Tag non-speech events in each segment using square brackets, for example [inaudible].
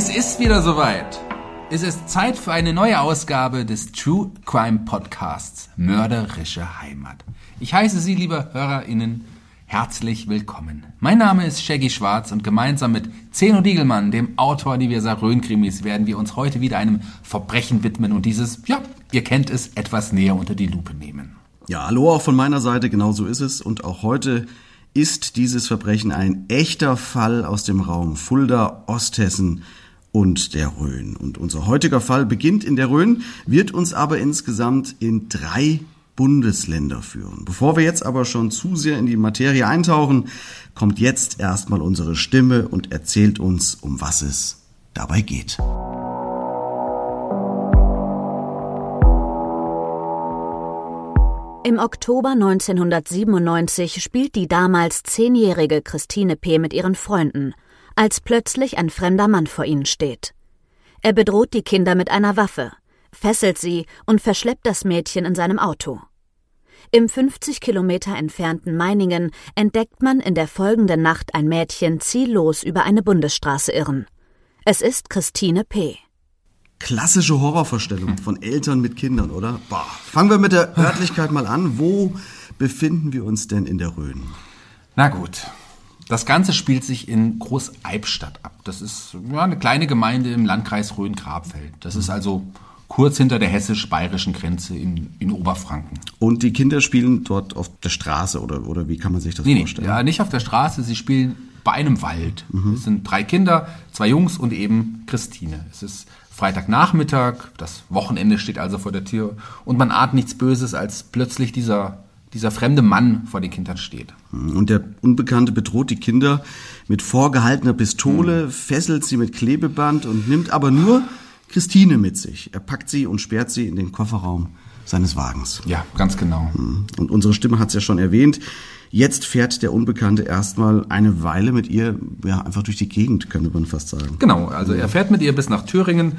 Es ist wieder soweit. Es ist Zeit für eine neue Ausgabe des True Crime Podcasts Mörderische Heimat. Ich heiße Sie, liebe HörerInnen, herzlich willkommen. Mein Name ist Shaggy Schwarz und gemeinsam mit Zeno Diegelmann, dem Autor diverser Rhön-Krimis, werden wir uns heute wieder einem Verbrechen widmen und dieses, ja, ihr kennt es, etwas näher unter die Lupe nehmen. Ja, hallo auch von meiner Seite, genau so ist es. Und auch heute ist dieses Verbrechen ein echter Fall aus dem Raum Fulda, Osthessen, und der Rhön. Und unser heutiger Fall beginnt in der Rhön, wird uns aber insgesamt in drei Bundesländer führen. Bevor wir jetzt aber schon zu sehr in die Materie eintauchen, kommt jetzt erstmal unsere Stimme und erzählt uns, um was es dabei geht. Im Oktober 1997 spielt die damals zehnjährige Christine P. mit ihren Freunden – als plötzlich ein fremder Mann vor ihnen steht. Er bedroht die Kinder mit einer Waffe, fesselt sie und verschleppt das Mädchen in seinem Auto. Im 50 Kilometer entfernten Meiningen entdeckt man in der folgenden Nacht ein Mädchen ziellos über eine Bundesstraße irren. Es ist Christine P. Klassische Horrorvorstellung von Eltern mit Kindern, oder? Boah. Fangen wir mit der Örtlichkeit mal an. Wo befinden wir uns denn in der Rhön? Na gut, das Ganze spielt sich in Großeibstadt ab. Das ist ja, eine kleine Gemeinde im Landkreis Rhön-Grabfeld. Das ist also kurz hinter der hessisch-bayerischen Grenze in, in Oberfranken. Und die Kinder spielen dort auf der Straße oder, oder wie kann man sich das nee, vorstellen? Nee, ja, nicht auf der Straße, sie spielen bei einem Wald. Mhm. Es sind drei Kinder, zwei Jungs und eben Christine. Es ist Freitagnachmittag, das Wochenende steht also vor der Tür und man ahnt nichts Böses, als plötzlich dieser dieser fremde Mann vor den Kindern steht. Und der Unbekannte bedroht die Kinder mit vorgehaltener Pistole, mhm. fesselt sie mit Klebeband und nimmt aber nur Christine mit sich. Er packt sie und sperrt sie in den Kofferraum seines Wagens. Ja, ganz genau. Hm. Und unsere Stimme hat es ja schon erwähnt. Jetzt fährt der Unbekannte erstmal eine Weile mit ihr, ja, einfach durch die Gegend, könnte man fast sagen. Genau, also er fährt mit ihr bis nach Thüringen.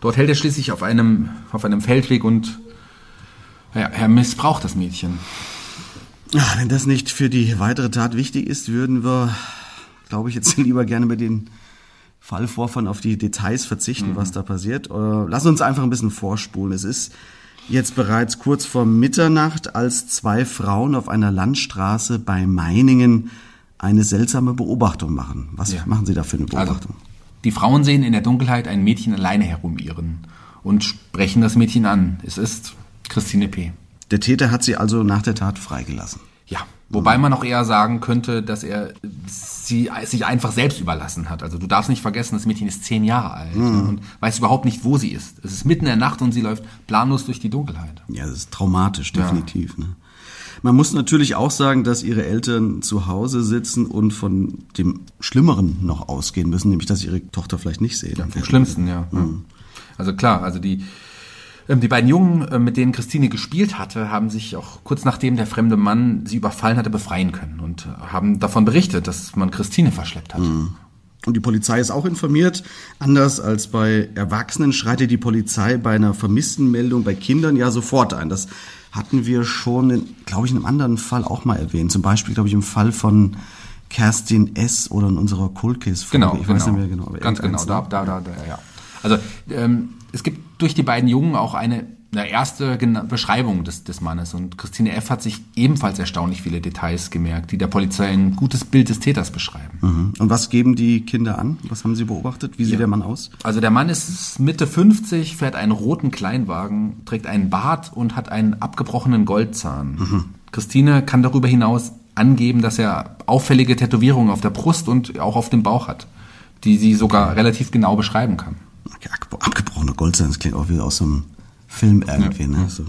Dort hält er schließlich auf einem, auf einem Feldweg und ja, er missbraucht das Mädchen. Ach, wenn das nicht für die weitere Tat wichtig ist, würden wir, glaube ich, jetzt [laughs] lieber gerne mit den Fallvorfahren auf die Details verzichten, mhm. was da passiert. Oder lass uns einfach ein bisschen vorspulen. Es ist jetzt bereits kurz vor Mitternacht, als zwei Frauen auf einer Landstraße bei Meiningen eine seltsame Beobachtung machen. Was ja. machen Sie da für eine also, Beobachtung? Also, die Frauen sehen in der Dunkelheit ein Mädchen alleine herumirren und sprechen das Mädchen an. Es ist Christine P. Der Täter hat sie also nach der Tat freigelassen. Ja, wobei man auch eher sagen könnte, dass er sie sich einfach selbst überlassen hat. Also du darfst nicht vergessen, das Mädchen ist zehn Jahre alt mhm. und weiß überhaupt nicht, wo sie ist. Es ist mitten in der Nacht und sie läuft planlos durch die Dunkelheit. Ja, das ist traumatisch, definitiv. Ja. Ne? Man muss natürlich auch sagen, dass ihre Eltern zu Hause sitzen und von dem Schlimmeren noch ausgehen müssen, nämlich dass ihre Tochter vielleicht nicht sehen. Ja, vom Schlimmsten, ja. Mhm. Also klar, also die, die beiden Jungen, äh, mit denen Christine gespielt hatte, haben sich auch kurz nachdem der fremde Mann sie überfallen hatte, befreien können und haben davon berichtet, dass man Christine verschleppt hat. Mhm. Und die Polizei ist auch informiert. Anders als bei Erwachsenen schreitet die Polizei bei einer Vermisstenmeldung bei Kindern ja sofort ein. Das hatten wir schon, glaube ich, in einem anderen Fall auch mal erwähnt. Zum Beispiel, glaube ich, im Fall von Kerstin S. oder in unserer Cold Folge. Genau, ich weiß genau. nicht mehr genau. Ganz genau, da, da, da, da, ja. Also ähm, es gibt durch die beiden Jungen auch eine eine erste Beschreibung des, des Mannes. Und Christine F. hat sich ebenfalls erstaunlich viele Details gemerkt, die der Polizei ein gutes Bild des Täters beschreiben. Mhm. Und was geben die Kinder an? Was haben sie beobachtet? Wie sieht ja. der Mann aus? Also der Mann ist Mitte 50, fährt einen roten Kleinwagen, trägt einen Bart und hat einen abgebrochenen Goldzahn. Mhm. Christine kann darüber hinaus angeben, dass er auffällige Tätowierungen auf der Brust und auch auf dem Bauch hat, die sie sogar relativ genau beschreiben kann. Abgebrochener Goldzahn, das klingt auch wieder aus so einem Film irgendwie. Ja. Ne? So.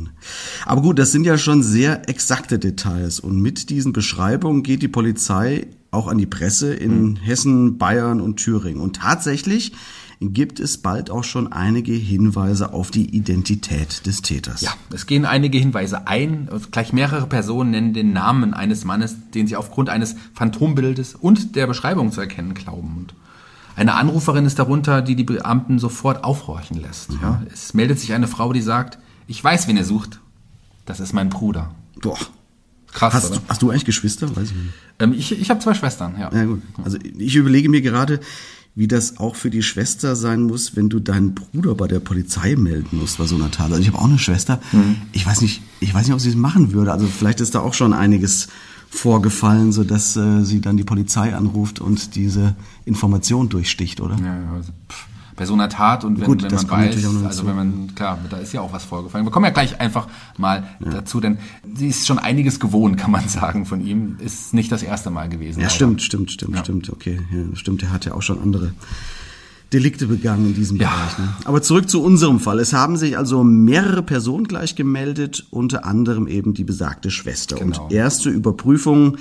Aber gut, das sind ja schon sehr exakte Details. Und mit diesen Beschreibungen geht die Polizei auch an die Presse in mhm. Hessen, Bayern und Thüringen. Und tatsächlich gibt es bald auch schon einige Hinweise auf die Identität des Täters. Ja, es gehen einige Hinweise ein. Gleich mehrere Personen nennen den Namen eines Mannes, den sie aufgrund eines Phantombildes und der Beschreibung zu erkennen glauben. Und eine Anruferin ist darunter, die die Beamten sofort aufhorchen lässt. Mhm. Ja, es meldet sich eine Frau, die sagt, ich weiß, wen ihr sucht. Das ist mein Bruder. Boah. Krass, hast, oder? hast du eigentlich Geschwister? Weiß ich nicht. Ähm, ich ich habe zwei Schwestern, ja. Ja gut. Also ich überlege mir gerade, wie das auch für die Schwester sein muss, wenn du deinen Bruder bei der Polizei melden musst bei so einer Tat. Also ich habe auch eine Schwester. Mhm. Ich weiß nicht, ich weiß nicht, ob sie es machen würde. Also vielleicht ist da auch schon einiges vorgefallen, so dass äh, sie dann die Polizei anruft und diese Information durchsticht, oder? Ja, also, pff, bei so einer Tat und wenn, Gut, wenn man weiß, also wenn man, klar, da ist ja auch was vorgefallen. Wir kommen ja gleich einfach mal ja. dazu, denn sie ist schon einiges gewohnt, kann man [laughs] sagen, von ihm. Ist nicht das erste Mal gewesen. Ja, stimmt, stimmt, stimmt, stimmt, okay. Ja, stimmt, er hat ja auch schon andere Delikte begangen in diesem ja. Bereich. Ne? Aber zurück zu unserem Fall. Es haben sich also mehrere Personen gleich gemeldet, unter anderem eben die besagte Schwester. Genau. Und erste Überprüfungen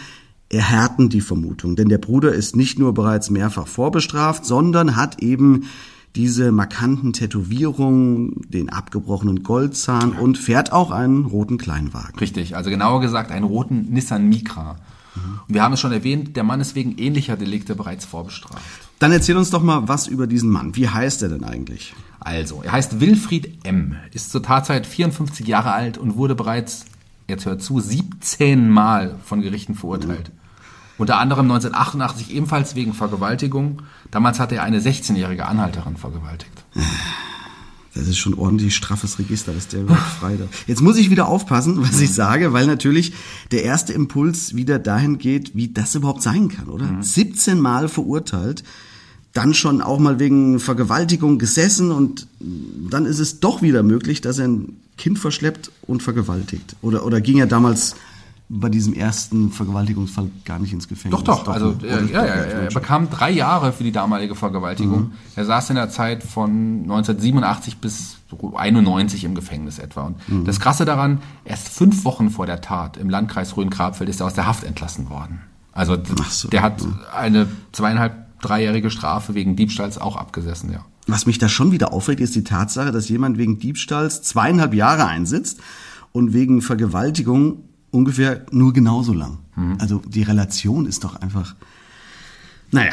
erhärten die Vermutung, denn der Bruder ist nicht nur bereits mehrfach vorbestraft, sondern hat eben diese markanten Tätowierungen, den abgebrochenen Goldzahn und fährt auch einen roten Kleinwagen. Richtig, also genauer gesagt einen roten Nissan Micra. Mhm. Und wir haben es schon erwähnt, der Mann ist wegen ähnlicher Delikte bereits vorbestraft. Dann erzähl uns doch mal was über diesen Mann. Wie heißt er denn eigentlich? Also, er heißt Wilfried M., ist zur Tatzeit 54 Jahre alt und wurde bereits, jetzt hört zu, 17 Mal von Gerichten verurteilt. Mhm. Unter anderem 1988 ebenfalls wegen Vergewaltigung. Damals hatte er eine 16-jährige Anhalterin vergewaltigt. [sighs] Das ist schon ordentlich straffes Register, dass der überhaupt frei da. Jetzt muss ich wieder aufpassen, was ich sage, weil natürlich der erste Impuls wieder dahin geht, wie das überhaupt sein kann, oder? Mhm. 17 Mal verurteilt dann schon auch mal wegen Vergewaltigung gesessen und dann ist es doch wieder möglich, dass er ein Kind verschleppt und vergewaltigt. Oder, oder ging er damals bei diesem ersten Vergewaltigungsfall gar nicht ins Gefängnis? Doch, doch. doch also ne? äh, ja, ja, er bekam drei Jahre für die damalige Vergewaltigung. Mhm. Er saß in der Zeit von 1987 bis 91 im Gefängnis etwa. Und mhm. das Krasse daran, erst fünf Wochen vor der Tat im Landkreis Rhön-Grabfeld ist er aus der Haft entlassen worden. Also so. der hat eine zweieinhalb dreijährige Strafe wegen Diebstahls auch abgesessen, ja. Was mich da schon wieder aufregt, ist die Tatsache, dass jemand wegen Diebstahls zweieinhalb Jahre einsitzt und wegen Vergewaltigung ungefähr nur genauso lang. Mhm. Also die Relation ist doch einfach. Naja,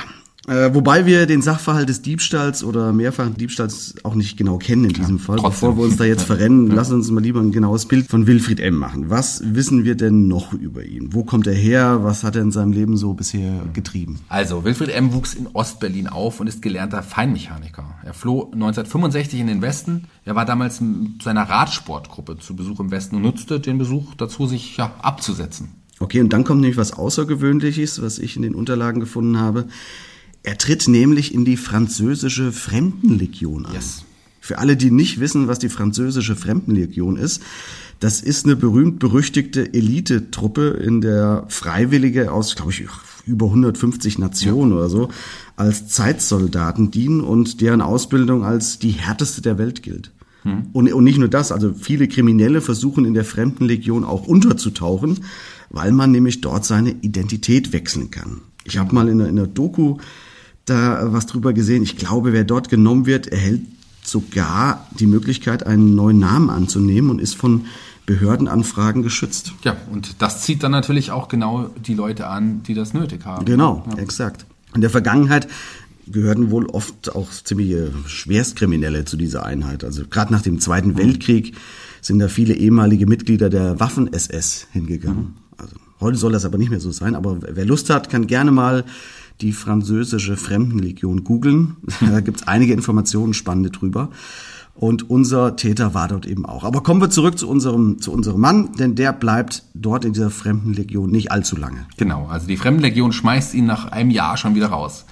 äh, wobei wir den Sachverhalt des Diebstahls oder mehrfachen Diebstahls auch nicht genau kennen in diesem ja, Fall. Trotzdem. Bevor wir uns da jetzt verrennen, ja. lassen uns mal lieber ein genaues Bild von Wilfried M. machen. Was wissen wir denn noch über ihn? Wo kommt er her? Was hat er in seinem Leben so bisher getrieben? Also, Wilfried M. wuchs in Ostberlin auf und ist gelernter Feinmechaniker. Er floh 1965 in den Westen. Er war damals mit seiner Radsportgruppe zu Besuch im Westen und nutzte den Besuch dazu, sich ja, abzusetzen. Okay, und dann kommt nämlich was Außergewöhnliches, was ich in den Unterlagen gefunden habe. Er tritt nämlich in die französische Fremdenlegion ein. Yes. Für alle, die nicht wissen, was die französische Fremdenlegion ist, das ist eine berühmt-berüchtigte Elitetruppe in der Freiwillige aus, glaube ich, über 150 Nationen ja. oder so, als Zeitsoldaten dienen und deren Ausbildung als die härteste der Welt gilt. Und, und nicht nur das, also viele Kriminelle versuchen in der Fremdenlegion auch unterzutauchen, weil man nämlich dort seine Identität wechseln kann. Ich habe mal in einer, in einer Doku da was drüber gesehen. Ich glaube, wer dort genommen wird, erhält sogar die Möglichkeit, einen neuen Namen anzunehmen und ist von Behördenanfragen geschützt. Ja, und das zieht dann natürlich auch genau die Leute an, die das nötig haben. Genau, Ja. exakt. In der Vergangenheit gehörten wohl oft auch ziemliche Schwerstkriminelle zu dieser Einheit. Also gerade nach dem Zweiten Weltkrieg sind da viele ehemalige Mitglieder der Waffen-SS hingegangen. Also heute soll das aber nicht mehr so sein. Aber wer Lust hat, kann gerne mal die französische Fremdenlegion googeln. [laughs] Da gibt's einige Informationen spannende drüber. Und unser Täter war dort eben auch. Aber kommen wir zurück zu unserem, zu unserem Mann, denn der bleibt dort in dieser Fremdenlegion nicht allzu lange. Genau, also die Fremdenlegion schmeißt ihn nach einem Jahr schon wieder raus.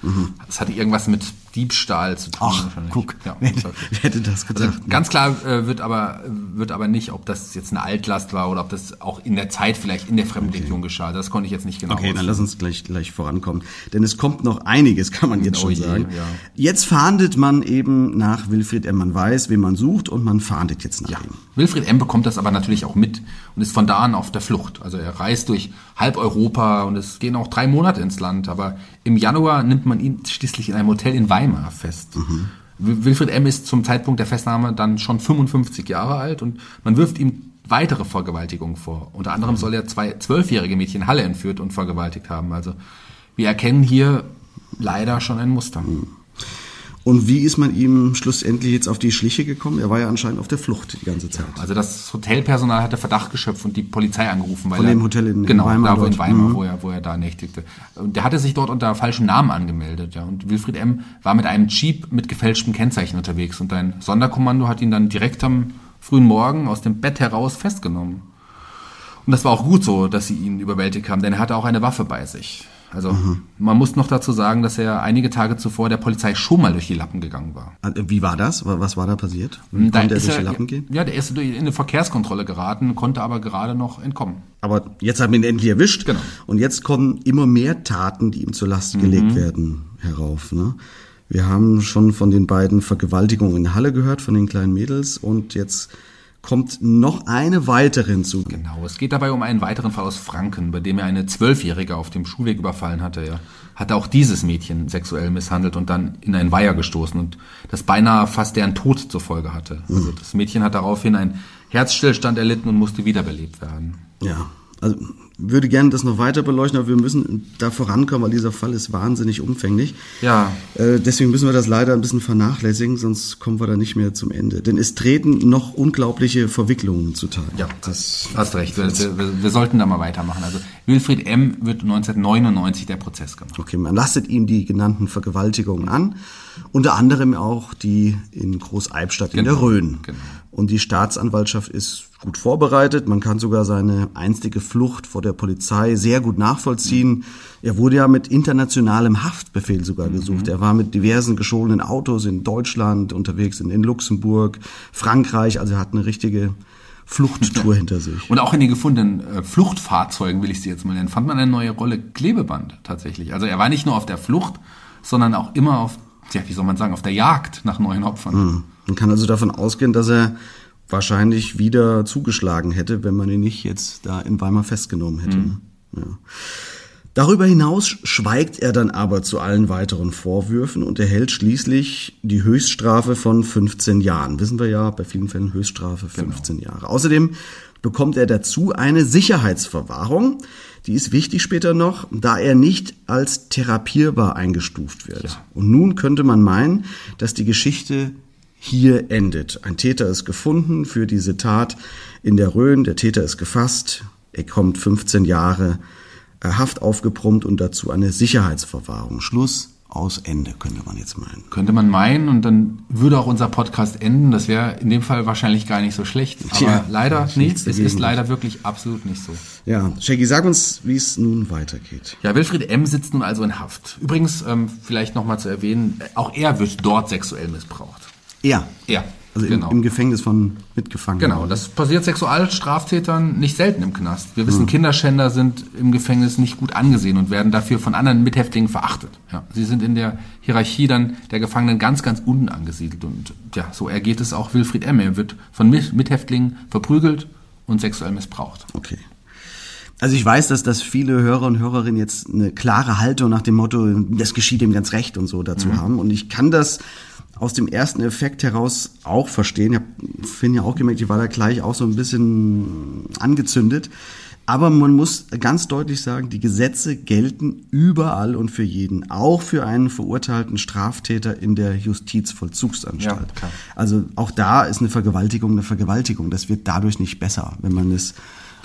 Das hatte irgendwas mit Diebstahl zu tun. Ach, guck, ja, wer, wer hätte das Also gedacht? ganz klar äh, wird aber wird aber nicht, ob das jetzt eine Altlast war oder ob das auch in der Zeit vielleicht in der Fremdenlegion geschah. Das konnte ich jetzt nicht genau. Okay, dann ausführen. lass uns gleich, gleich vorankommen. Denn es kommt noch einiges, [laughs] kann man jetzt Oh schon je, sagen. ja. Jetzt fahndet man eben nach Wilfried M. Man weiß, wen man sucht und man fahndet jetzt nach Ja. ihm. Wilfried M. bekommt das aber natürlich auch mit und ist von da an auf der Flucht. Also er reist durch halb Europa und es gehen auch drei Monate ins Land. Aber im Januar nimmt man ihn schließlich in einem Hotel in Weimar fest. Wil- Wilfried M. ist zum Zeitpunkt der Festnahme dann schon 55 Jahre alt und man wirft ihm weitere Vergewaltigungen vor. Unter anderem soll er zwei zwölfjährige Mädchen Halle entführt und vergewaltigt haben. Also wir erkennen hier leider schon ein Muster. Und wie ist man ihm schlussendlich jetzt auf die Schliche gekommen? Er war ja anscheinend auf der Flucht die ganze Zeit. Also das Hotelpersonal hatte Verdacht geschöpft und die Polizei angerufen. Weil Von er, dem Hotel in- genau, Weimar wo in. Weimar, Mhm. wo, er, wo er da nächtigte. Und der hatte sich dort unter falschem Namen angemeldet. Ja. Und Wilfried M. war mit einem Jeep mit gefälschtem Kennzeichen unterwegs. Und ein Sonderkommando hat ihn dann direkt am frühen Morgen aus dem Bett heraus festgenommen. Und das war auch gut so, dass sie ihn überwältigt haben, denn er hatte auch eine Waffe bei sich. Also Mhm. man muss noch dazu sagen, dass er einige Tage zuvor der Polizei schon mal durch die Lappen gegangen war. Äh, Wie war das? Wa- Was war da passiert? Wie Da konnte er durch die Lappen gehen? Ja, der ist in eine Verkehrskontrolle geraten, konnte aber gerade noch entkommen. Aber jetzt haben wir ihn endlich erwischt. Genau. Und jetzt kommen immer mehr Taten, die ihm zur Last Mhm. gelegt werden, herauf. Ne? Wir haben schon von den beiden Vergewaltigungen in Halle gehört, von den kleinen Mädels. Und jetzt kommt noch eine weitere hinzu. Genau, es geht dabei um einen weiteren Fall aus Franken, bei dem er eine Zwölfjährige auf dem Schulweg überfallen hatte. Er hatte auch dieses Mädchen sexuell misshandelt und dann in einen Weiher gestoßen und das beinahe fast deren Tod zur Folge hatte. Also das Mädchen hat daraufhin einen Herzstillstand erlitten und musste wiederbelebt werden. Ja, also würde gerne das noch weiter beleuchten, aber wir müssen da vorankommen, weil dieser Fall ist wahnsinnig umfänglich. Ja. Äh, deswegen müssen wir das leider ein bisschen vernachlässigen, sonst kommen wir da nicht mehr zum Ende. Denn es treten noch unglaubliche Verwicklungen zutage. Ja, das hast recht. Wir, wir, wir sollten da mal weitermachen. Also Wilfried M. wird 1999 der Prozess gemacht. Okay, man lastet ihm die genannten Vergewaltigungen an, unter anderem auch die in Großeibstadt in der Genau, Rhön. genau. Und die Staatsanwaltschaft ist gut vorbereitet. Man kann sogar seine einstige Flucht vor der Polizei sehr gut nachvollziehen. Er wurde ja mit internationalem Haftbefehl sogar gesucht. Er war mit diversen gescholenen Autos in Deutschland unterwegs, in, in Luxemburg, Frankreich. Also er hat eine richtige Fluchttour [laughs] hinter sich. Und auch in den gefundenen äh, Fluchtfahrzeugen, will ich sie jetzt mal nennen, fand man eine neue Rolle Klebeband tatsächlich. Also er war nicht nur auf der Flucht, sondern auch immer auf, ja, wie soll man sagen, auf der Jagd nach neuen Opfern. Man kann also davon ausgehen, dass er wahrscheinlich wieder zugeschlagen hätte, wenn man ihn nicht jetzt da in Weimar festgenommen hätte. ne? Ja. Darüber hinaus schweigt er dann aber zu allen weiteren Vorwürfen und erhält schließlich die Höchststrafe von 15 Jahren. Wissen wir ja, bei vielen Fällen Höchststrafe 15 Jahre. Außerdem bekommt er dazu eine Sicherheitsverwahrung. Die ist wichtig später noch, da er nicht als therapierbar eingestuft wird. Ja. Und nun könnte man meinen, dass die Geschichte hier endet. Ein Täter ist gefunden für diese Tat in der Rhön. Der Täter ist gefasst. Er kommt 15 Jahre äh, Haft aufgebrummt und dazu eine Sicherheitsverwahrung. Schluss aus Ende, könnte man jetzt meinen. Könnte man meinen und dann würde auch unser Podcast enden. Das wäre in dem Fall wahrscheinlich gar nicht so schlecht. Aber Tja, leider nichts nicht. Es ist leider wirklich absolut nicht so. Ja, Shaggy, sag uns, wie es nun weitergeht. Ja, Wilfried M. sitzt nun also in Haft. Übrigens, ähm, vielleicht nochmal zu erwähnen, auch er wird dort sexuell missbraucht. Er. Er. Also Genau. im, im Gefängnis von Mitgefangenen. Genau, das passiert Sexualstraftätern nicht selten im Knast. Wir wissen, Kinderschänder sind im Gefängnis nicht gut angesehen und werden dafür von anderen Mithäftlingen verachtet. Ja, sie sind in der Hierarchie dann der Gefangenen ganz, ganz unten angesiedelt. Und ja, so ergeht es auch Wilfried M. Er wird von Mit- Mithäftlingen verprügelt und sexuell missbraucht. Okay. Also ich weiß, dass, dass viele Hörer und Hörerinnen jetzt eine klare Haltung nach dem Motto, das geschieht ihm ganz recht und so dazu haben. Und ich kann das aus dem ersten Effekt heraus auch verstehen. Ich habe Finn ja auch gemerkt, ich war da gleich auch so ein bisschen angezündet. Aber man muss ganz deutlich sagen, die Gesetze gelten überall und für jeden, auch für einen verurteilten Straftäter in der Justizvollzugsanstalt. Ja. Also auch da ist eine Vergewaltigung eine Vergewaltigung. Das wird dadurch nicht besser, wenn man es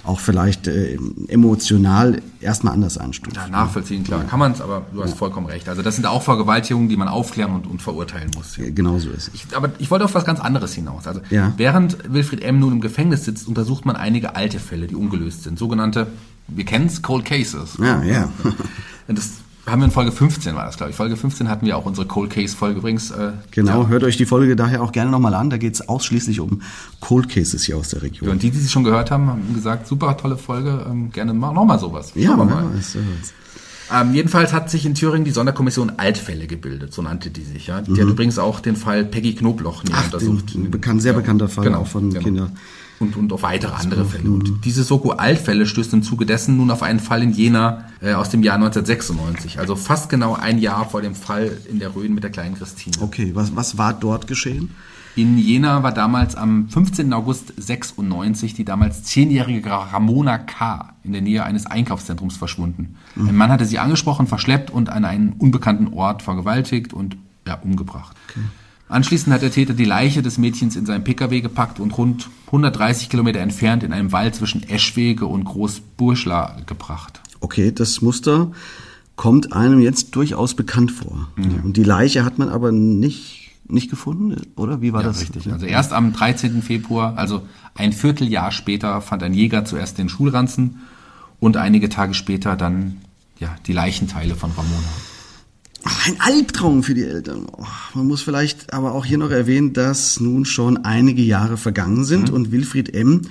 auch vielleicht äh, emotional erstmal anders einstuft. Ja, nachvollziehen, klar, kann man es, aber du hast vollkommen recht. Also das sind auch Vergewaltigungen, die man aufklären und, und verurteilen muss. Genau so ist es. Ich, aber ich wollte auf was ganz anderes hinaus. Also Ja. während Wilfried M. nun im Gefängnis sitzt, untersucht man einige alte Fälle, die ungelöst sind. Sogenannte, wir kennen es, Cold Cases. Ja, ja. [laughs] Das haben wir in Folge 15 war das, glaube ich. Folge 15 hatten wir auch unsere Cold Case Folge übrigens. Äh, Genau, ja. hört euch die Folge daher auch gerne nochmal an. Da geht es ausschließlich um Cold Cases hier aus der Ja, Region. Und die, die sie schon gehört haben, haben gesagt, super tolle Folge, ähm, gerne mal, noch mal sowas. Ja, wer mal. wer weiß. Ähm, jedenfalls hat sich in Thüringen die Sonderkommission Altfälle gebildet, so nannte die sich. Ja. Die hat übrigens auch den Fall Peggy Knobloch Mhm. Ach, untersucht. den, bekannt, sehr bekannter Fall Genau, auch von genau. Kindern. Und, und auf weitere andere Fälle. Und diese Soko-Altfälle stößt im Zuge dessen nun auf einen Fall in Jena äh, aus dem Jahr 1996. Also fast genau ein Jahr vor dem Fall in der Rhön mit der kleinen Christine. Okay, was, was war dort geschehen? In Jena war damals am 15. August 96 die damals zehnjährige Ramona K. in der Nähe eines Einkaufszentrums verschwunden. Ein Mann hatte sie angesprochen, verschleppt und an einen unbekannten Ort vergewaltigt und ja, umgebracht. Anschließend hat der Täter die Leiche des Mädchens in seinen Pkw gepackt und rund 130 Kilometer entfernt in einem Wald zwischen Eschwege und Großburschla gebracht. Okay, das Muster kommt einem jetzt durchaus bekannt vor. Und die Leiche hat man aber nicht, nicht gefunden, oder? Wie war Ja, das? richtig. Also erst am 13. Februar, also ein Vierteljahr später, fand ein Jäger zuerst den Schulranzen und einige Tage später dann ja, die Leichenteile von Ramona. Ein Albtraum für die Eltern. Oh, man muss vielleicht aber auch hier noch erwähnen, dass nun schon einige Jahre vergangen sind und Wilfried M.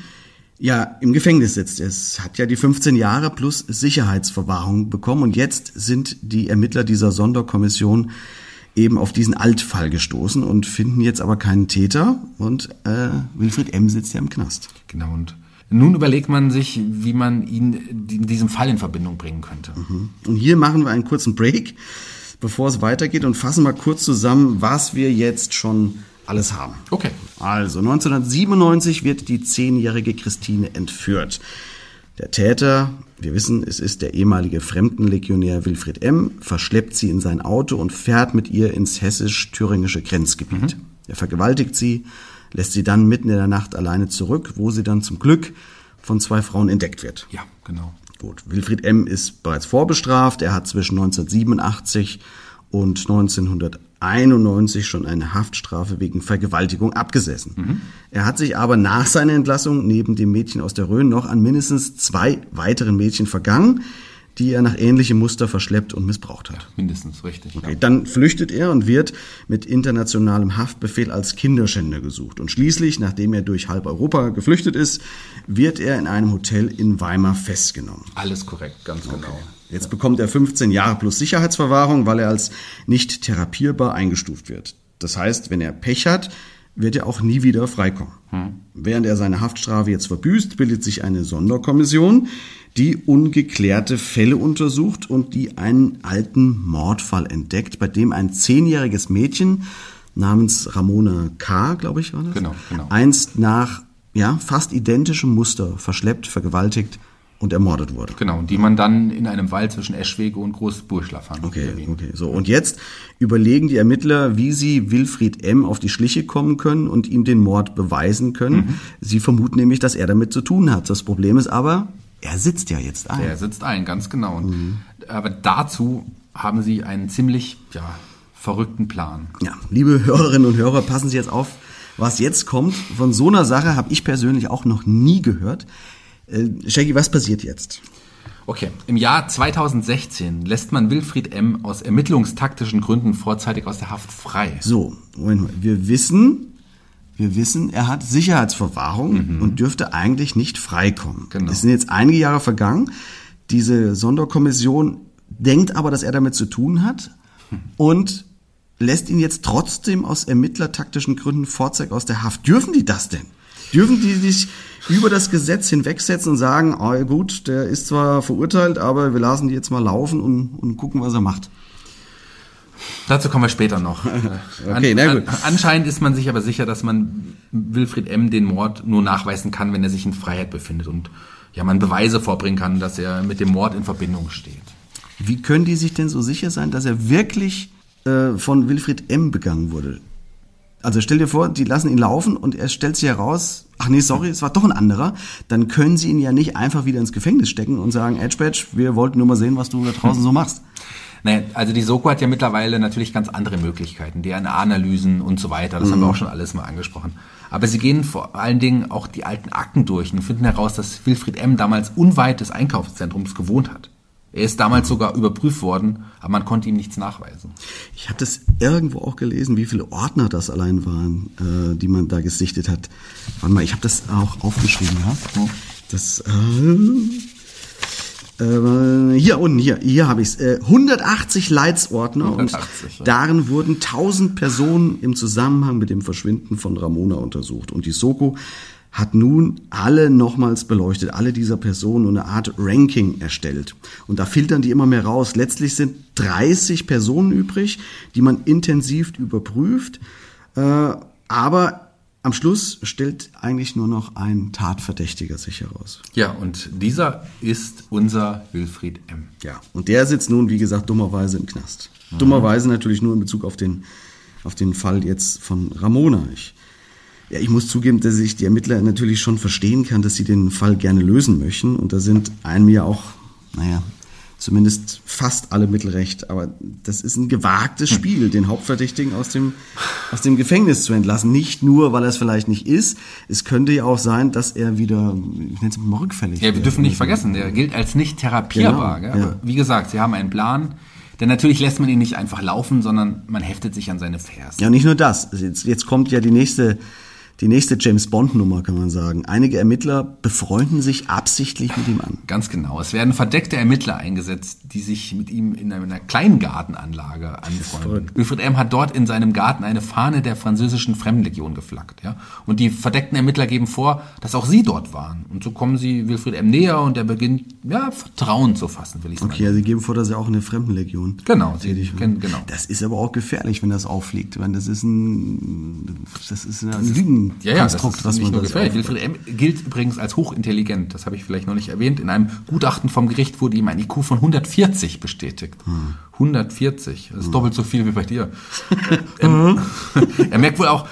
ja im Gefängnis sitzt. Es hat ja die 15 Jahre plus Sicherheitsverwahrung bekommen und jetzt sind die Ermittler dieser Sonderkommission eben auf diesen Altfall gestoßen und finden jetzt aber keinen Täter und äh, Wilfried M. sitzt ja im Knast. Genau. Und nun überlegt man sich, wie man ihn in diesem Fall in Verbindung bringen könnte. Und hier machen wir einen kurzen Break, bevor es weitergeht und fassen mal kurz zusammen, was wir jetzt schon alles haben. Okay. Also 1997 wird die zehnjährige Christine entführt. Der Täter, wir wissen, es ist der ehemalige Fremdenlegionär Wilfried M., verschleppt sie in sein Auto und fährt mit ihr ins hessisch-thüringische Grenzgebiet. Er vergewaltigt sie, lässt sie dann mitten in der Nacht alleine zurück, wo sie dann zum Glück von zwei Frauen entdeckt wird. Ja, genau. Gut, Wilfried M. ist bereits vorbestraft. Er hat zwischen 1987 und 1991 schon eine Haftstrafe wegen Vergewaltigung abgesessen. Er hat sich aber nach seiner Entlassung neben dem Mädchen aus der Rhön noch an mindestens zwei weiteren Mädchen vergangen, die er nach ähnlichem Muster verschleppt und missbraucht hat. Mindestens, richtig. Okay, dann flüchtet er und wird mit internationalem Haftbefehl als Kinderschänder gesucht. Und schließlich, nachdem er durch halb Europa geflüchtet ist, wird er in einem Hotel in Weimar festgenommen. Alles korrekt, ganz genau. Jetzt bekommt er 15 Jahre plus Sicherheitsverwahrung, weil er als nicht therapierbar eingestuft wird. Das heißt, wenn er Pech hat, wird er auch nie wieder freikommen. Während er seine Haftstrafe jetzt verbüßt, bildet sich eine Sonderkommission, die ungeklärte Fälle untersucht und die einen alten Mordfall entdeckt, bei dem ein zehnjähriges Mädchen namens Ramona K., glaube ich, war das? Genau, genau. Einst nach ja, fast identischem Muster verschleppt, vergewaltigt und ermordet wurde. Genau, und die man dann in einem Wald zwischen Eschwege und Großburschla fand. Okay, okay, so. Und jetzt überlegen die Ermittler, wie sie Wilfried M. auf die Schliche kommen können und ihm den Mord beweisen können. Sie vermuten nämlich, dass er damit zu tun hat. Das Problem ist aber, er sitzt ja jetzt ein. Der sitzt ein, ganz genau. Und, Aber dazu haben sie einen ziemlich ja, verrückten Plan. Ja, liebe Hörerinnen und Hörer, passen Sie jetzt auf, was jetzt kommt. Von so einer Sache habe ich persönlich auch noch nie gehört. Äh, Shaggy, was passiert jetzt? Okay, im Jahr 2016 lässt man Wilfried M. aus ermittlungstaktischen Gründen vorzeitig aus der Haft frei. So, Moment mal. Wir wissen, wir wissen, er hat Sicherheitsverwahrung und dürfte eigentlich nicht freikommen. Genau. Es sind jetzt einige Jahre vergangen. Diese Sonderkommission denkt aber, dass er damit zu tun hat und lässt ihn jetzt trotzdem aus ermittlertaktischen Gründen Vorzeit aus der Haft. Dürfen die das denn? Dürfen die sich über das Gesetz hinwegsetzen und sagen, oh, gut, der ist zwar verurteilt, aber wir lassen die jetzt mal laufen und, und gucken, was er macht? Dazu kommen wir später noch. [laughs] Okay, na gut. An, anscheinend ist man sich aber sicher, dass man Wilfried M. den Mord nur nachweisen kann, wenn er sich in Freiheit befindet und ja, man Beweise vorbringen kann, dass er mit dem Mord in Verbindung steht. Wie können die sich denn so sicher sein, dass er wirklich äh, von Wilfried M. begangen wurde? Also stell dir vor, die lassen ihn laufen und er stellt sich heraus, ach nee, sorry, es war doch ein anderer. Dann können sie ihn ja nicht einfach wieder ins Gefängnis stecken und sagen, Edge Badge, wir wollten nur mal sehen, was du da draußen so machst. [laughs] Naja, also die Soko hat ja mittlerweile natürlich ganz andere Möglichkeiten, DNA-Analysen und so weiter. Das haben wir auch schon alles mal angesprochen. Aber sie gehen vor allen Dingen auch die alten Akten durch und finden heraus, dass Wilfried M. damals unweit des Einkaufszentrums gewohnt hat. Er ist damals sogar überprüft worden, aber man konnte ihm nichts nachweisen. Ich habe das irgendwo auch gelesen, wie viele Ordner das allein waren, äh, die man da gesichtet hat. Warte mal, ich habe das auch aufgeschrieben, ja? Das äh, äh, hier unten, hier, hier habe ich es. Äh, 180 Leitsordner 180, ja. und darin wurden 1000 Personen im Zusammenhang mit dem Verschwinden von Ramona untersucht. Und die Soko hat nun alle nochmals beleuchtet, alle dieser Personen und eine Art Ranking erstellt. Und da filtern die immer mehr raus. Letztlich sind 30 Personen übrig, die man intensiv überprüft. Äh, aber am Schluss stellt eigentlich nur noch ein Tatverdächtiger sich heraus. Ja, und dieser ist unser Wilfried M. Ja, und der sitzt nun, wie gesagt, dummerweise im Knast. Dummerweise natürlich nur in Bezug auf den, auf den Fall jetzt von Ramona. Ich, ja, ich muss zugeben, dass ich die Ermittler natürlich schon verstehen kann, dass sie den Fall gerne lösen möchten. Und da sind einem ja auch, naja, zumindest fast alle Mittel recht. Aber das ist ein gewagtes Spiel, den Hauptverdächtigen aus dem, aus dem Gefängnis zu entlassen. Nicht nur, weil er es vielleicht nicht ist. Es könnte ja auch sein, dass er wieder, ich nenne es mal rückfällig Ja, wir wird. dürfen nicht vergessen, der gilt als nicht therapierbar. Genau, gell? ja. Wie gesagt, sie haben einen Plan. Denn natürlich lässt man ihn nicht einfach laufen, sondern man heftet sich an seine Fersen. Ja, nicht nur das. Jetzt, jetzt kommt ja die nächste, die nächste James Bond Nummer, kann man sagen. Einige Ermittler befreunden sich absichtlich mit ihm an. Ganz genau. Es werden verdeckte Ermittler eingesetzt, die sich mit ihm in einer kleinen Gartenanlage anfreunden. Wilfried M. hat dort in seinem Garten eine Fahne der französischen Fremdenlegion geflaggt. Ja? Und die verdeckten Ermittler geben vor, dass auch sie dort waren. Und so kommen sie Wilfried M. näher und er beginnt, ja, Vertrauen zu fassen, will ich sagen. Okay, also sie geben vor, dass er auch in der Fremdenlegion. Genau, sie tätig war. kennen, genau. Das ist aber auch gefährlich, wenn das auffliegt. Weil das ist ein, das ist ein Lügenkonstrukt, Ja, ja, das ist was nicht nur gefährlich. Wilfried M. gilt übrigens als hochintelligent. Das habe ich vielleicht noch nicht erwähnt. In einem Gutachten vom Gericht wurde ihm ein IQ von 140 bestätigt. Hm. 140. Das ist doppelt so viel wie bei dir. er, [laughs] [laughs] er merkt wohl auch,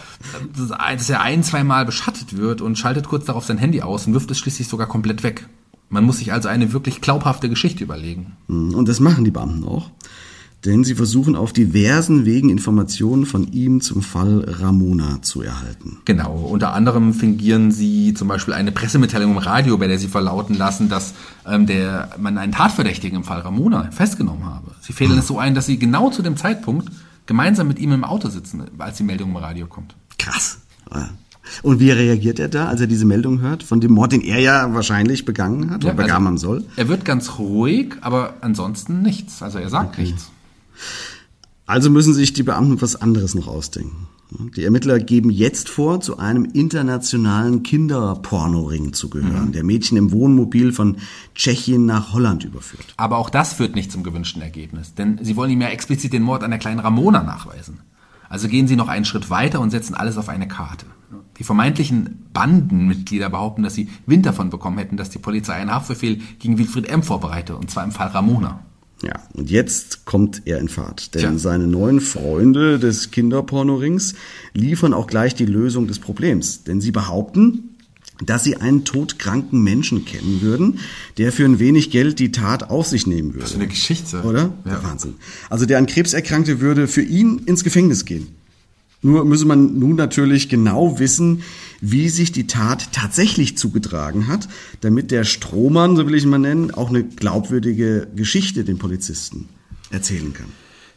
dass er ein, zwei Mal beschattet wird und schaltet kurz darauf sein Handy aus und wirft es schließlich sogar komplett weg. Man muss sich also eine wirklich glaubhafte Geschichte überlegen. Und das machen die Beamten auch. Denn sie versuchen auf diversen Wegen Informationen von ihm zum Fall Ramona zu erhalten. Genau, unter anderem fingieren sie zum Beispiel eine Pressemitteilung im Radio, bei der sie verlauten lassen, dass ähm, der, man einen Tatverdächtigen im Fall Ramona festgenommen habe. Sie fehlen es so ein, dass sie genau zu dem Zeitpunkt gemeinsam mit ihm im Auto sitzen, als die Meldung im Radio kommt. Krass. Und wie reagiert er da, als er diese Meldung hört? Von dem Mord, den er ja wahrscheinlich begangen hat oder also, begangen haben soll? Er wird ganz ruhig, aber ansonsten nichts. Also er sagt nichts. Also müssen sich die Beamten was anderes noch ausdenken. Die Ermittler geben jetzt vor, zu einem internationalen Kinderpornoring zu gehören, der Mädchen im Wohnmobil von Tschechien nach Holland überführt. Aber auch das führt nicht zum gewünschten Ergebnis, denn sie wollen ihm ja explizit den Mord an der kleinen Ramona nachweisen. Also gehen sie noch einen Schritt weiter und setzen alles auf eine Karte. Die vermeintlichen Bandenmitglieder behaupten, dass sie Wind davon bekommen hätten, dass die Polizei einen Haftbefehl gegen Wilfried M. vorbereite, und zwar im Fall Ramona. Ja, und jetzt kommt er in Fahrt, denn Tja. seine neuen Freunde des Kinderpornorings liefern auch gleich die Lösung des Problems, denn sie behaupten, dass sie einen todkranken Menschen kennen würden, der für ein wenig Geld die Tat auf sich nehmen würde. Was für eine Geschichte. Oder? Ja. Wahnsinn. Also der an Krebs erkrankte würde für ihn ins Gefängnis gehen. Nur müsse man nun natürlich genau wissen, wie sich die Tat tatsächlich zugetragen hat, damit der Strohmann, so will ich ihn mal nennen, auch eine glaubwürdige Geschichte den Polizisten erzählen kann.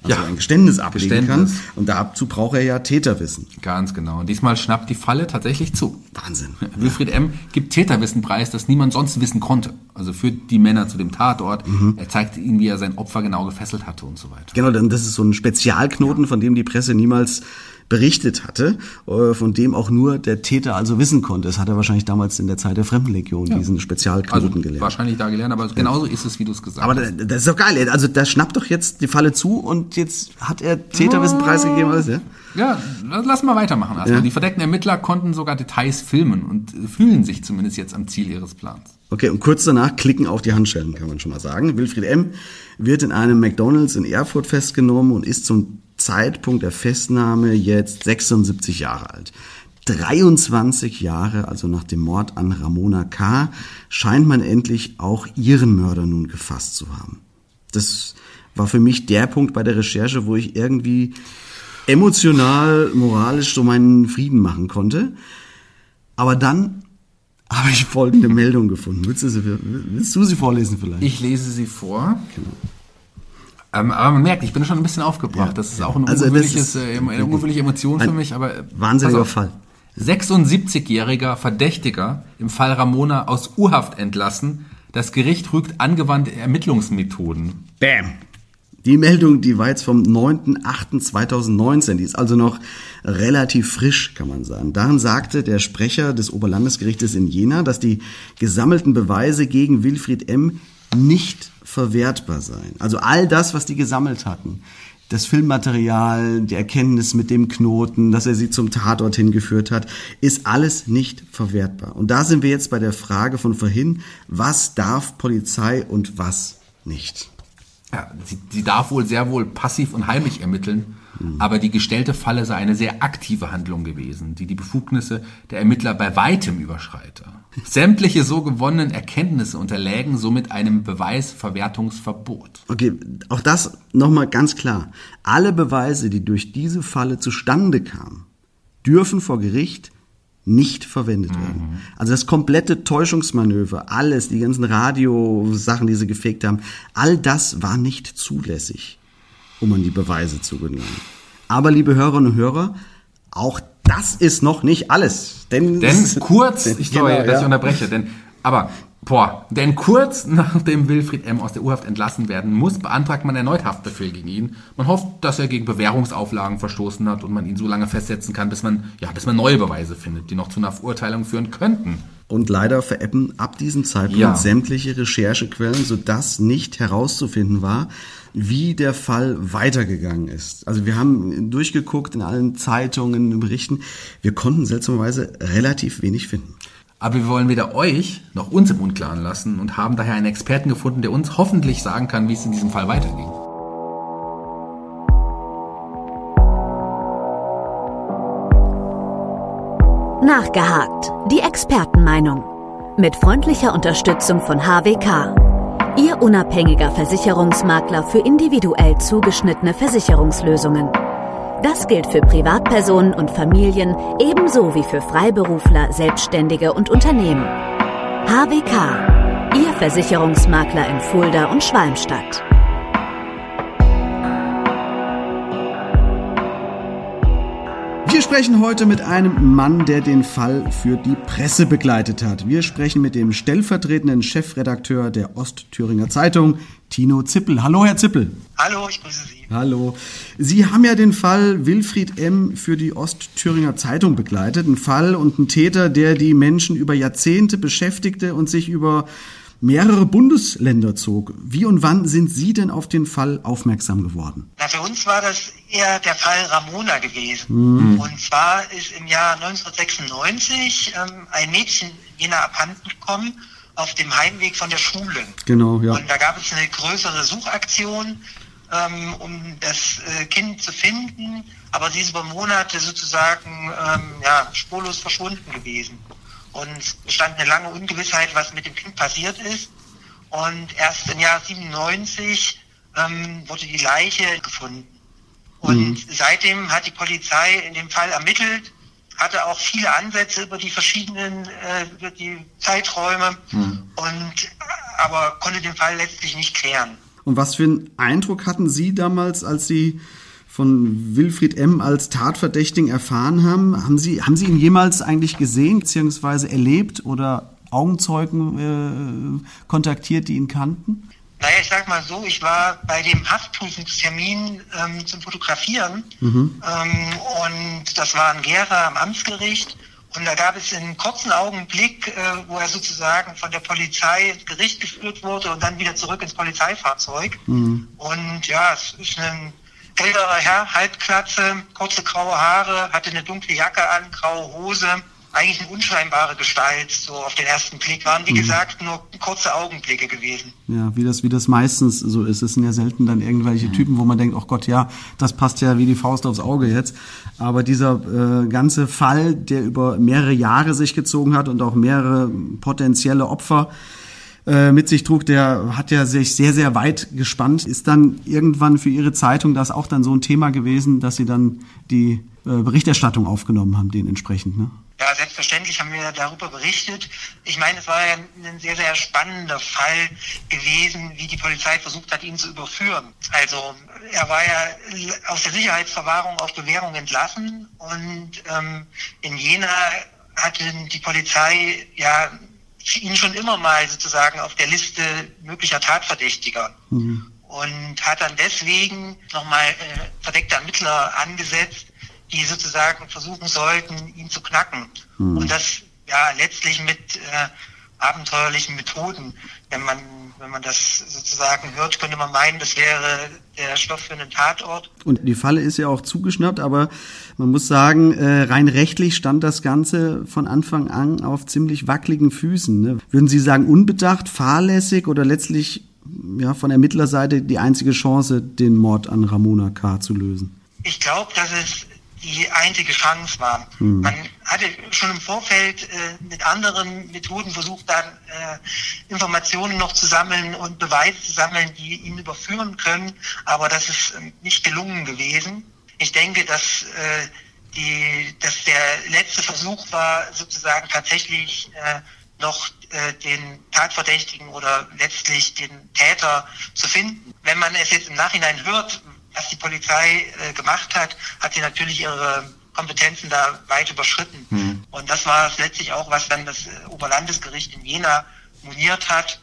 also Ja. ein Geständnis ablegen Geständnis. kann. Und dazu braucht er ja Täterwissen. Ganz genau. Und diesmal schnappt die Falle tatsächlich zu. Wahnsinn. Wilfried M. gibt Täterwissen preis, das niemand sonst wissen konnte. Also führt die Männer zu dem Tatort. Er zeigt ihnen, wie er sein Opfer genau gefesselt hatte und so weiter. Genau, denn das ist so ein Spezialknoten, von dem die Presse niemals berichtet hatte, äh, von dem auch nur der Täter also wissen konnte. Das hat er wahrscheinlich damals in der Zeit der Fremdenlegion, diesen Spezialknoten Also gelernt. wahrscheinlich da gelernt, aber genauso ist es, wie du es gesagt Aber hast. das, das ist doch geil. Also da schnappt doch jetzt die Falle zu und jetzt hat er Täterwissen preisgegeben alles, ja? Ja, lass mal weitermachen erstmal. Ja. Die verdeckten Ermittler konnten sogar Details filmen und äh, fühlen sich zumindest jetzt am Ziel ihres Plans. Okay, und kurz danach klicken auch die Handschellen, kann man schon mal sagen. Wilfried M. wird in einem McDonalds in Erfurt festgenommen und ist zum Zeitpunkt der Festnahme jetzt 76 Jahre alt. 23 Jahre, also nach dem Mord an Ramona K., scheint man endlich auch ihren Mörder nun gefasst zu haben. Das war für mich der Punkt bei der Recherche, wo ich irgendwie emotional, moralisch so meinen Frieden machen konnte. Aber dann habe ich folgende Meldung gefunden. Willst du sie, willst du sie vorlesen vielleicht? Ich lese sie vor. Ähm, aber man merkt, ich bin schon ein bisschen aufgebracht. Ja. Das ist auch eine, Also ungewöhnliches, ist äh, eine ungewöhnliche Emotion für ein mich. Aber äh, wahnsinniger. Fall. 76-jähriger Verdächtiger im Fall Ramona aus U-Haft entlassen. Das Gericht rügt angewandte Ermittlungsmethoden. Bam! Die Meldung, die war jetzt vom 9.8.2019, die ist also noch relativ frisch, kann man sagen. Darin sagte der Sprecher des Oberlandesgerichtes in Jena, dass die gesammelten Beweise gegen Wilfried M. nicht verwertbar seien. Also all das, was die gesammelt hatten, das Filmmaterial, die Erkenntnis mit dem Knoten, dass er sie zum Tatort hingeführt hat, ist alles nicht verwertbar. Und da sind wir jetzt bei der Frage von vorhin, was darf Polizei und was nicht? Ja, sie, sie darf wohl sehr wohl passiv und heimlich ermitteln, aber die gestellte Falle sei eine sehr aktive Handlung gewesen, die die Befugnisse der Ermittler bei weitem überschreite. Sämtliche so gewonnenen Erkenntnisse unterlägen somit einem Beweisverwertungsverbot. Okay, auch das nochmal ganz klar. Alle Beweise, die durch diese Falle zustande kamen, dürfen vor Gericht nicht verwendet werden. Also das komplette Täuschungsmanöver, alles, die ganzen Radiosachen, die sie gefegt haben, all das war nicht zulässig, um an die Beweise zu gelangen. Aber liebe Hörerinnen und Hörer, auch das ist noch nicht alles. Denn, Denn [laughs] kurz, ich Genau, sorry, dass ja. ich unterbreche, denn, aber, boah, denn kurz [laughs] nachdem Wilfried M. aus der U-Haft entlassen werden muss, beantragt man erneut Haftbefehl gegen ihn. Man hofft, dass er gegen Bewährungsauflagen verstoßen hat und man ihn so lange festsetzen kann, bis man, ja, bis man neue Beweise findet, die noch zu einer Verurteilung führen könnten. Und leider veräppen ab diesem Zeitpunkt Ja. sämtliche Recherchequellen, sodass nicht herauszufinden war, wie der Fall weitergegangen ist. Also wir haben durchgeguckt in allen Zeitungen, in Berichten. Wir konnten seltsamerweise relativ wenig finden. Aber wir wollen weder euch noch uns im Unklaren lassen und haben daher einen Experten gefunden, der uns hoffentlich sagen kann, wie es in diesem Fall weiterging. Nachgehakt. Die Expertenmeinung. Mit freundlicher Unterstützung von HWK. Ihr unabhängiger Versicherungsmakler für individuell zugeschnittene Versicherungslösungen. Das gilt für Privatpersonen und Familien ebenso wie für Freiberufler, Selbstständige und Unternehmen. HWK. Ihr Versicherungsmakler in Fulda und Schwalmstadt. Wir sprechen heute mit einem Mann, der den Fall für die Presse begleitet hat. Wir sprechen mit dem stellvertretenden Chefredakteur der Ostthüringer Zeitung, Tino Zippel. Hallo, Herr Zippel. Hallo, ich grüße Sie. Hallo. Sie haben ja den Fall Wilfried M. für die Ostthüringer Zeitung begleitet. Ein Fall und ein Täter, der die Menschen über Jahrzehnte beschäftigte und sich über mehrere Bundesländer zog. Wie und wann sind Sie denn auf den Fall aufmerksam geworden? Na, für uns war das eher der Fall Ramona gewesen. Und zwar ist im Jahr 1996 ähm, ein Mädchen in Jena abhanden gekommen auf dem Heimweg von der Schule. Genau, ja. Und da gab es eine größere Suchaktion, ähm, um das äh, Kind zu finden. Aber sie ist über Monate sozusagen ähm, ja, spurlos verschwunden gewesen. Und es bestand eine lange Ungewissheit, was mit dem Kind passiert ist. Und erst im Jahr 97 ähm, wurde die Leiche gefunden. Und seitdem hat die Polizei in dem Fall ermittelt, hatte auch viele Ansätze über die verschiedenen äh, über die Zeiträume und aber konnte den Fall letztlich nicht klären. Und was für einen Eindruck hatten Sie damals, als Sie von Wilfried M. als Tatverdächtigen erfahren haben? Haben Sie, haben Sie ihn jemals eigentlich gesehen, beziehungsweise erlebt oder Augenzeugen äh, kontaktiert, die ihn kannten? Naja, ich sag mal so, ich war bei dem Haftprüfungstermin ähm, zum Fotografieren mhm. ähm, und das war in Gera am Amtsgericht und da gab es einen kurzen Augenblick, äh, wo er sozusagen von der Polizei ins Gericht geführt wurde und dann wieder zurück ins Polizeifahrzeug. Mhm. Und ja, es ist ein älterer Herr, Halbklatze, kurze graue Haare, hatte eine dunkle Jacke an, graue Hose eigentlich eine unscheinbare Gestalt, so auf den ersten Blick. Waren, wie mhm. gesagt, nur kurze Augenblicke gewesen. Ja, wie das, wie das meistens so ist. Es sind ja selten dann irgendwelche. Typen, wo man denkt, oh Gott, ja, das passt ja wie die Faust aufs Auge jetzt. Aber dieser äh, ganze Fall, der über mehrere Jahre sich gezogen hat und auch mehrere potenzielle Opfer äh, mit sich trug, der hat ja sich sehr, sehr weit gespannt. Ist dann irgendwann für Ihre Zeitung das auch dann so ein Thema gewesen, dass Sie dann die äh, Berichterstattung aufgenommen haben, den entsprechend, ne? Ja, selbstverständlich haben wir darüber berichtet. Ich meine, es war ja ein sehr, sehr spannender Fall gewesen, wie die Polizei versucht hat, ihn zu überführen. Also er war ja aus der Sicherheitsverwahrung auf Bewährung entlassen und ähm, in Jena hatte die Polizei ja ihn schon immer mal sozusagen auf der Liste möglicher Tatverdächtiger. Mhm. Und hat dann deswegen nochmal äh, verdeckte Ermittler angesetzt, die sozusagen versuchen sollten, ihn zu knacken. Mhm. Und das ja letztlich mit äh, abenteuerlichen Methoden. Wenn man, wenn man das sozusagen hört, könnte man meinen, das wäre der Stoff für einen Tatort. Und die Falle ist ja auch zugeschnappt, aber man muss sagen, äh, rein rechtlich stand das Ganze von Anfang an auf ziemlich wackeligen Füßen. Ne? Würden Sie sagen, unbedacht, fahrlässig oder letztlich ja, von Ermittlerseite die einzige Chance, den Mord an Ramona K. zu lösen? Ich glaube, dass es die einzige Chance war. Mhm. Man hatte schon im Vorfeld äh, mit anderen Methoden versucht, dann äh, Informationen noch zu sammeln und Beweise zu sammeln, die ihn überführen können, aber das ist äh, nicht gelungen gewesen. Ich denke, dass äh, die, dass der letzte Versuch war, sozusagen tatsächlich äh, noch äh, den Tatverdächtigen oder letztlich den Täter zu finden. Wenn man es jetzt im Nachhinein hört, was die Polizei äh, gemacht hat, hat sie natürlich ihre Kompetenzen da weit überschritten. Mhm. Und das war es letztlich auch, was dann das äh, Oberlandesgericht in Jena moniert hat.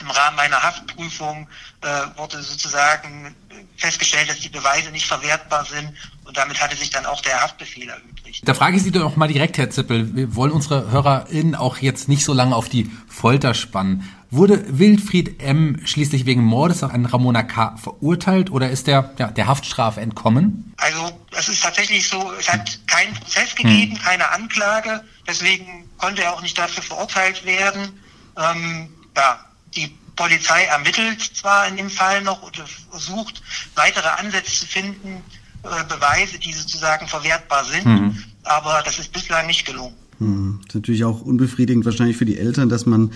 Im Rahmen einer Haftprüfung äh, wurde sozusagen festgestellt, dass die Beweise nicht verwertbar sind und damit hatte sich dann auch der Haftbefehl erübrigt. Da frage ich Sie doch mal direkt, Herr Zippel. Wir wollen unsere HörerInnen auch jetzt nicht so lange auf die Folter spannen. Wurde Wilfried M. schließlich wegen Mordes an Ramona K. verurteilt oder ist er ja, der Haftstrafe entkommen? Also es ist tatsächlich so, es hat keinen Prozess gegeben, hm. keine Anklage, deswegen konnte er auch nicht dafür verurteilt werden. Ähm, ja, die Polizei ermittelt zwar in dem Fall noch oder versucht, weitere Ansätze zu finden, äh, Beweise, die sozusagen verwertbar sind, hm. aber das ist bislang nicht gelungen. Hm. Das ist natürlich auch unbefriedigend wahrscheinlich für die Eltern, dass man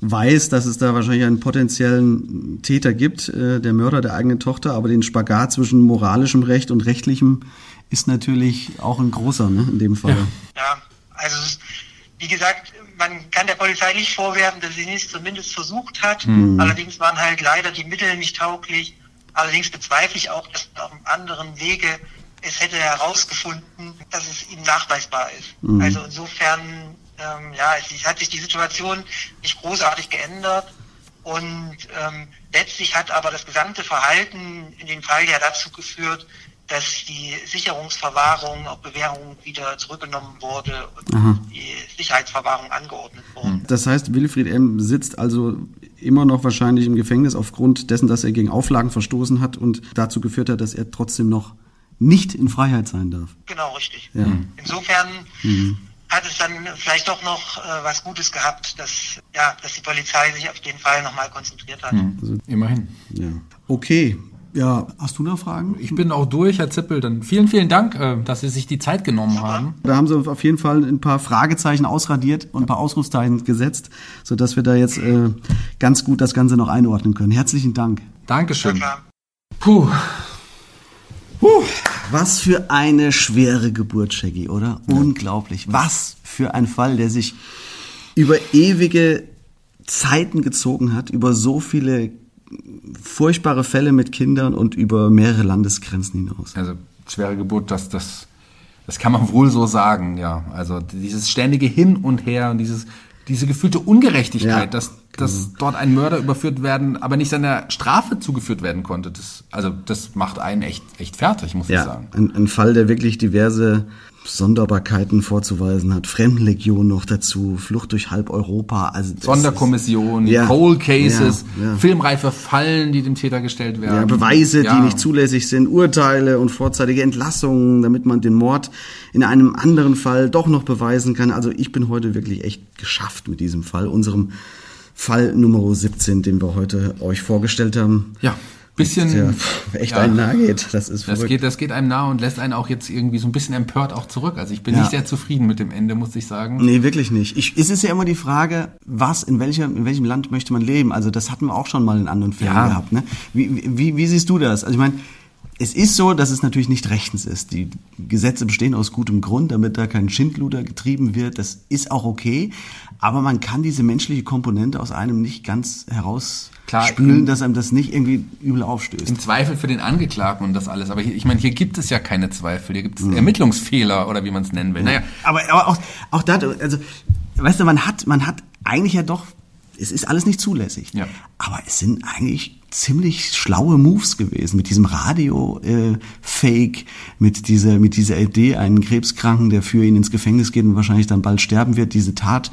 weiß, dass es da wahrscheinlich einen potenziellen Täter gibt, äh, der Mörder der eigenen Tochter, aber den Spagat zwischen moralischem Recht und rechtlichem ist natürlich auch ein großer, ne, in dem Fall. Ja, ja also wie gesagt, man kann der Polizei nicht vorwerfen, dass sie es zumindest versucht hat. Mhm. Allerdings waren halt leider die Mittel nicht tauglich. Allerdings bezweifle ich auch, dass auf einem anderen Wege es hätte herausgefunden, dass es ihm nachweisbar ist. Mhm. Also insofern ähm, ja, es hat sich die Situation nicht großartig geändert. Und ähm, letztlich hat aber das gesamte Verhalten in dem Fall ja dazu geführt, dass die Sicherungsverwahrung auf Bewährung wieder zurückgenommen wurde und Aha. die Sicherheitsverwahrung angeordnet wurde. Das heißt, Wilfried M. sitzt also immer noch wahrscheinlich im Gefängnis aufgrund dessen, dass er gegen Auflagen verstoßen hat und dazu geführt hat, dass er trotzdem noch nicht in Freiheit sein darf. Genau, richtig. Ja. Insofern mhm hat es dann vielleicht doch noch äh, was Gutes gehabt, dass, ja, dass die Polizei sich auf den Fall nochmal konzentriert hat. Hm, also, immerhin. Ja. Okay. Ja, hast du noch Fragen? Ich bin auch durch, Herr Zippel. Dann vielen, vielen Dank, äh, dass Sie sich die Zeit genommen haben. Da haben Sie auf jeden Fall ein paar Fragezeichen ausradiert und ein paar Ausrufzeichen gesetzt, sodass wir da jetzt äh, ganz gut das Ganze noch einordnen können. Herzlichen Dank. Dankeschön. Puh. Puh. Was für eine schwere Geburt, Shaggy, oder? Ja. Unglaublich. Was für ein Fall, der sich über ewige Zeiten gezogen hat, über so viele furchtbare Fälle mit Kindern und über mehrere Landesgrenzen hinaus. Also schwere Geburt, das, das, das kann man wohl so sagen, ja. Also dieses ständige Hin und Her und dieses, diese gefühlte Ungerechtigkeit, Ja, dass, dass dort ein Mörder überführt werden, aber nicht seiner Strafe zugeführt werden konnte. Das, also das macht einen echt, echt fertig, muss ich Ja, sagen. ein, ein Fall, der wirklich diverse Sonderbarkeiten vorzuweisen hat. Fremdenlegion noch dazu, Flucht durch halb Europa. Also Sonderkommission, Ja, Cold Cases, ja, ja. filmreife Fallen, die dem Täter gestellt Ist, werden. ja, Beweise, die nicht zulässig sind, Urteile und vorzeitige Entlassungen, damit man den Mord in einem anderen Fall doch noch beweisen kann. Also ich bin heute wirklich echt geschafft mit diesem Fall, unserem Fall Nummer 17, den wir heute euch vorgestellt haben. Ja, bisschen. Pff, echt ja. einen nahe geht. Das ist Das verrückt. geht, das geht einem nah und lässt einen auch jetzt irgendwie so ein bisschen empört auch zurück. Also ich bin Ja. nicht sehr zufrieden mit dem Ende, muss ich sagen. Nee, wirklich nicht. Ich, es ist ja immer die Frage, was, in, welcher, in welchem Land möchte man leben? Also das hatten wir auch schon mal in anderen Fällen Ja. gehabt. Ne? Wie, wie, wie siehst du das? Also ich meine, es ist so, dass es natürlich nicht rechtens ist. Die Gesetze bestehen aus gutem Grund, damit da kein Schindluder getrieben wird. Das ist auch okay. Aber man kann diese menschliche Komponente aus einem nicht ganz herausspülen, dass einem das nicht irgendwie übel aufstößt. Im Zweifel für den Angeklagten und das alles. Aber hier, ich meine, hier gibt es ja keine Zweifel. Hier gibt Mhm. es Ermittlungsfehler oder wie man es nennen will. Naja, Aber, aber auch, auch da, also, weißt du, man hat, man hat eigentlich ja doch, es ist alles nicht zulässig. Ja. Aber es sind eigentlich ziemlich schlaue Moves gewesen mit diesem Radio-Fake, mit dieser, mit dieser Idee, einen Krebskranken, der für ihn ins Gefängnis geht und wahrscheinlich dann bald sterben wird, diese Tat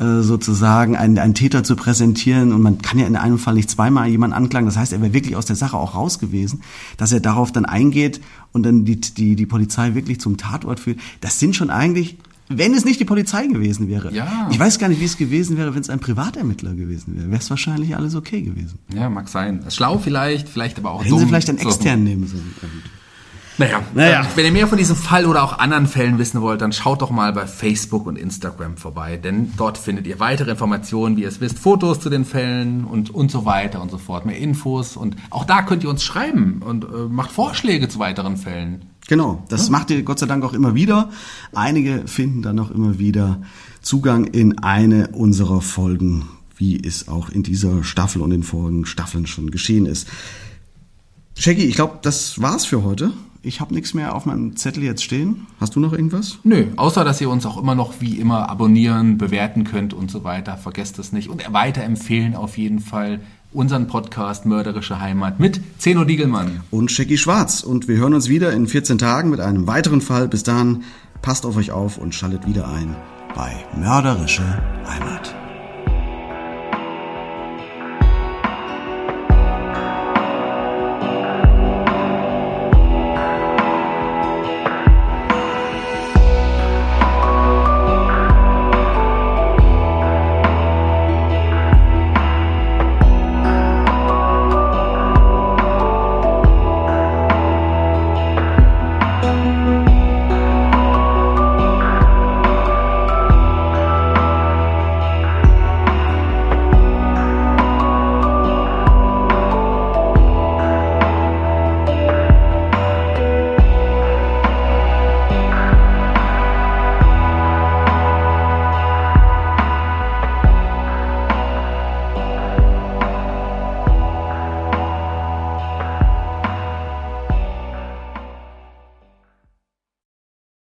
äh, sozusagen einen, einen Täter zu präsentieren und man kann ja in einem Fall nicht zweimal jemanden anklagen. Das heißt, er wäre wirklich aus der Sache auch raus gewesen, dass er darauf dann eingeht und dann die, die, die Polizei wirklich zum Tatort führt. Das sind schon eigentlich, wenn es nicht die Polizei gewesen wäre. Ja. Ich weiß gar nicht, wie es gewesen wäre, wenn es ein Privatermittler gewesen wäre. Wäre es wahrscheinlich alles okay gewesen. ja, mag sein. Schlau vielleicht, vielleicht aber auch Hätten dumm. sie vielleicht einen So. externen nehmen sollen. Naja, Naja. ähm, wenn ihr mehr von diesem Fall oder auch anderen Fällen wissen wollt, dann schaut doch mal bei Facebook und Instagram vorbei, denn dort findet ihr weitere Informationen, wie ihr es wisst, Fotos zu den Fällen und, und so weiter und so fort, mehr Infos und auch da könnt ihr uns schreiben und äh, macht Vorschläge zu weiteren Fällen. Genau, das macht ihr Gott sei Dank auch immer wieder. Einige finden dann auch immer wieder Zugang in eine unserer Folgen, wie es auch in dieser Staffel und in vorigen Staffeln schon geschehen ist. Shaggy, ich glaube, das war's für heute. Ich habe nichts mehr auf meinem Zettel jetzt stehen. Hast du noch irgendwas? Nö, außer dass ihr uns auch immer noch wie immer abonnieren, bewerten könnt und so weiter. Vergesst das nicht. Und weiterempfehlen auf jeden Fall unseren Podcast Mörderische Heimat mit Zeno Diegelmann. Und Shaggy Schwarz. Und wir hören uns wieder in 14 Tagen mit einem weiteren Fall. Bis dahin, passt auf euch auf und schaltet wieder ein bei Mörderische Heimat.